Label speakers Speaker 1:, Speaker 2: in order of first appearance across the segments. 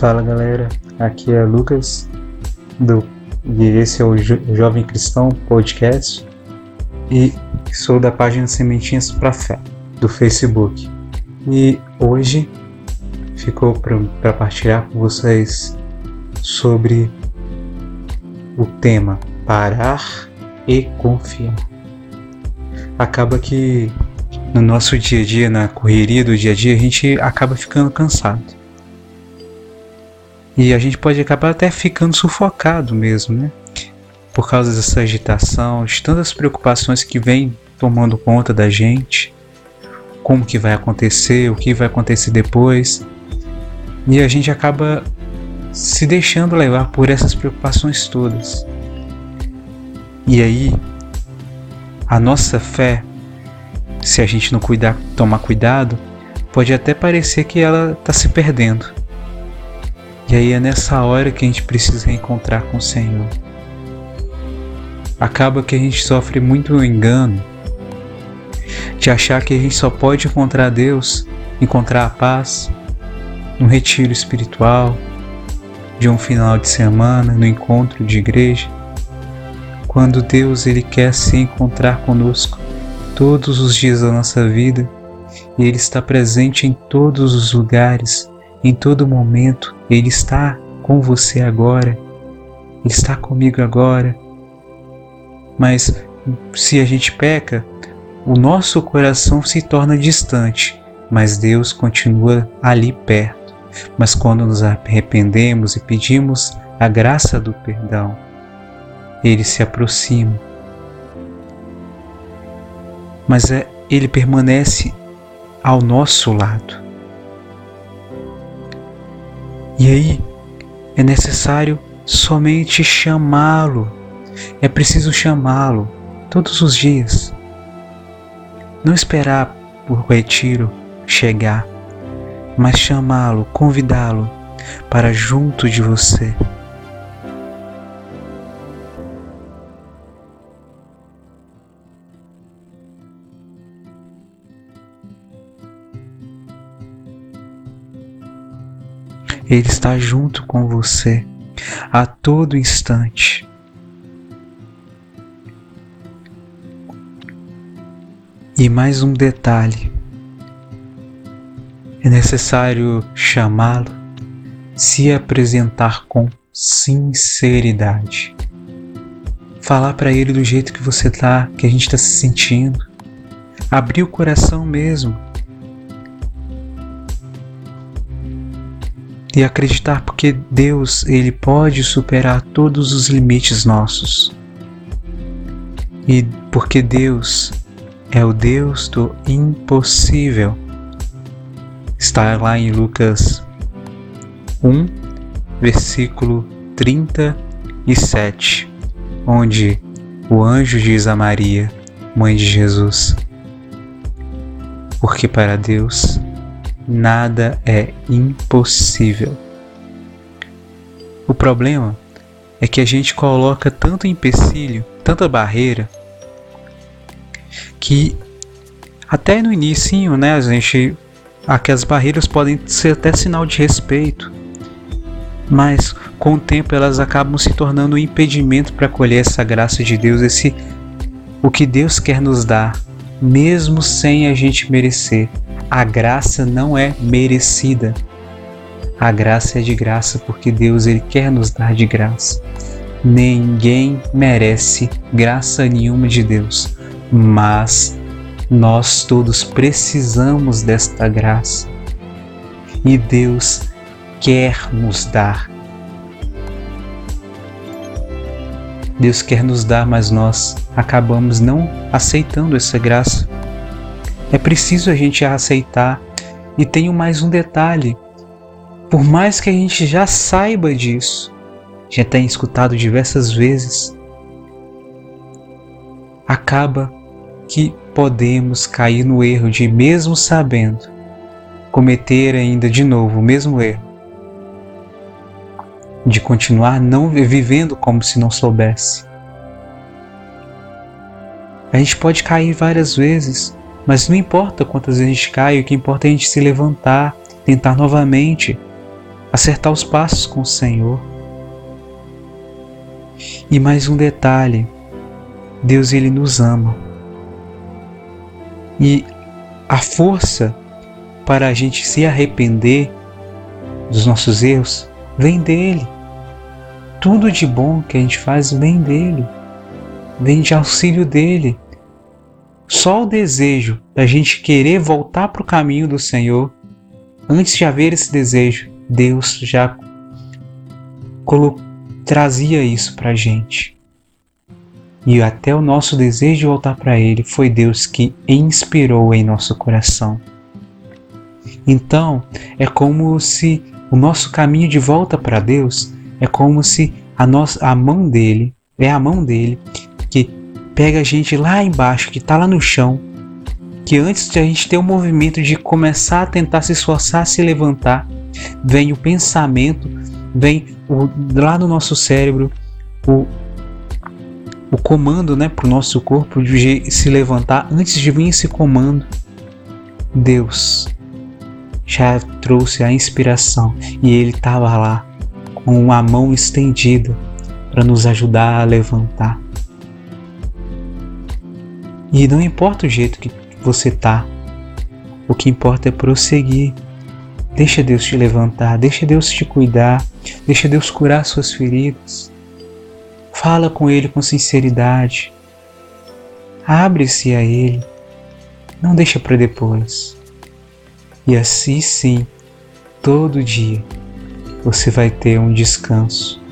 Speaker 1: Fala galera, aqui é Lucas do e esse é o jo Jovem Cristão Podcast e sou da página Sementinhas para Fé do Facebook. E hoje ficou para partilhar com vocês sobre o tema parar e confiar. Acaba que no nosso dia a dia, na correria do dia a dia, a gente acaba ficando cansado e a gente pode acabar até ficando sufocado mesmo, né? Por causa dessa agitação, de tantas preocupações que vêm tomando conta da gente. Como que vai acontecer, o que vai acontecer depois. E a gente acaba se deixando levar por essas preocupações todas. E aí, a nossa fé, se a gente não cuidar, tomar cuidado, pode até parecer que ela está se perdendo. E aí é nessa hora que a gente precisa reencontrar com o Senhor. Acaba que a gente sofre muito engano de achar que a gente só pode encontrar Deus, encontrar a paz no retiro espiritual, de um final de semana, no encontro de igreja, quando Deus ele quer se encontrar conosco todos os dias da nossa vida e ele está presente em todos os lugares em todo momento. Ele está com você agora. Ele está comigo agora. Mas se a gente peca, o nosso coração se torna distante, mas Deus continua ali perto. Mas quando nos arrependemos e pedimos a graça do perdão, ele se aproxima. Mas é, ele permanece ao nosso lado. E aí é necessário somente chamá-lo. É preciso chamá-lo todos os dias. Não esperar por retiro chegar, mas chamá-lo, convidá-lo para junto de você. Ele está junto com você a todo instante. E mais um detalhe: é necessário chamá-lo, se apresentar com sinceridade. Falar para ele do jeito que você tá, que a gente está se sentindo. Abrir o coração mesmo e acreditar porque Deus ele pode superar todos os limites nossos. E porque Deus é o Deus do impossível. Está lá em Lucas 1, versículo 37, onde o anjo diz a Maria, mãe de Jesus: Porque para Deus nada é impossível. O problema é que a gente coloca tanto empecilho, tanta barreira, que até no início, né, a gente aquelas barreiras podem ser até sinal de respeito, mas com o tempo elas acabam se tornando um impedimento para colher essa graça de Deus, esse o que Deus quer nos dar, mesmo sem a gente merecer. A graça não é merecida. A graça é de graça porque Deus ele quer nos dar de graça. Ninguém merece graça nenhuma de Deus, mas nós todos precisamos desta graça. E Deus quer nos dar. Deus quer nos dar, mas nós acabamos não aceitando essa graça. É preciso a gente aceitar. E tenho mais um detalhe: por mais que a gente já saiba disso, já tenha escutado diversas vezes, acaba que podemos cair no erro de, mesmo sabendo, cometer ainda de novo o mesmo erro, de continuar não vivendo como se não soubesse. A gente pode cair várias vezes, mas não importa quantas vezes a gente cai, o que importa é a gente se levantar, tentar novamente. acertar os passos com o Senhor. E mais um detalhe, Deus ele nos ama. E a força para a gente se arrepender dos nossos erros vem dele. Tudo de bom que a gente faz vem dele, vem de auxílio dele. Só o desejo da gente querer voltar para o caminho do Senhor, antes de haver esse desejo, Deus já trazia isso para a gente. E até o nosso desejo de voltar para Ele foi Deus que inspirou em nosso coração. Então, é como se o nosso caminho de volta para Deus é como se a, nossa, a mão dele, é a mão dele que pega a gente lá embaixo, que está lá no chão, que antes de a gente ter o movimento de começar a tentar se esforçar, se levantar, vem o pensamento, vem o, lá no nosso cérebro o, o comando né, para o nosso corpo de se levantar. Antes de vir esse comando, Deus já trouxe a inspiração e ele estava lá com uma mão estendida para nos ajudar a levantar. E não importa o jeito que você tá, o que importa é prosseguir. Deixa Deus te levantar, deixa Deus te cuidar, deixa Deus curar suas feridas. Fala com Ele com sinceridade. Abre-se a Ele. Não deixa para depois. E assim sim, todo dia, você vai ter um descanso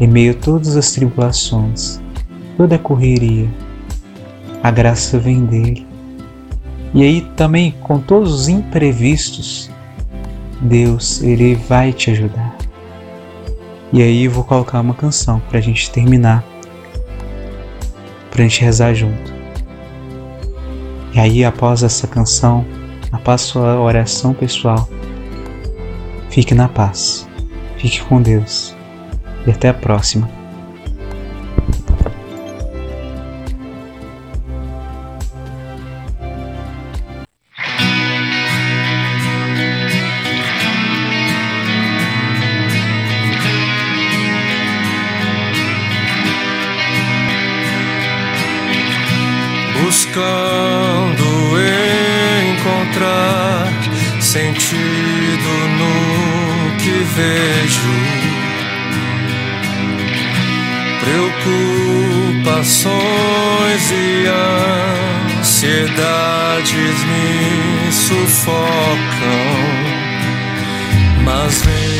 Speaker 1: em meio a todas as tribulações, toda a correria. A graça vem dele. E aí também com todos os imprevistos, Deus ele vai te ajudar. E aí eu vou colocar uma canção para a gente terminar, para a gente rezar junto. E aí após essa canção após sua oração pessoal. Fique na paz. Fique com Deus. E até a próxima.
Speaker 2: buscando sentido no que vejo. Preocupações e ansiedades me sufocam, mas vem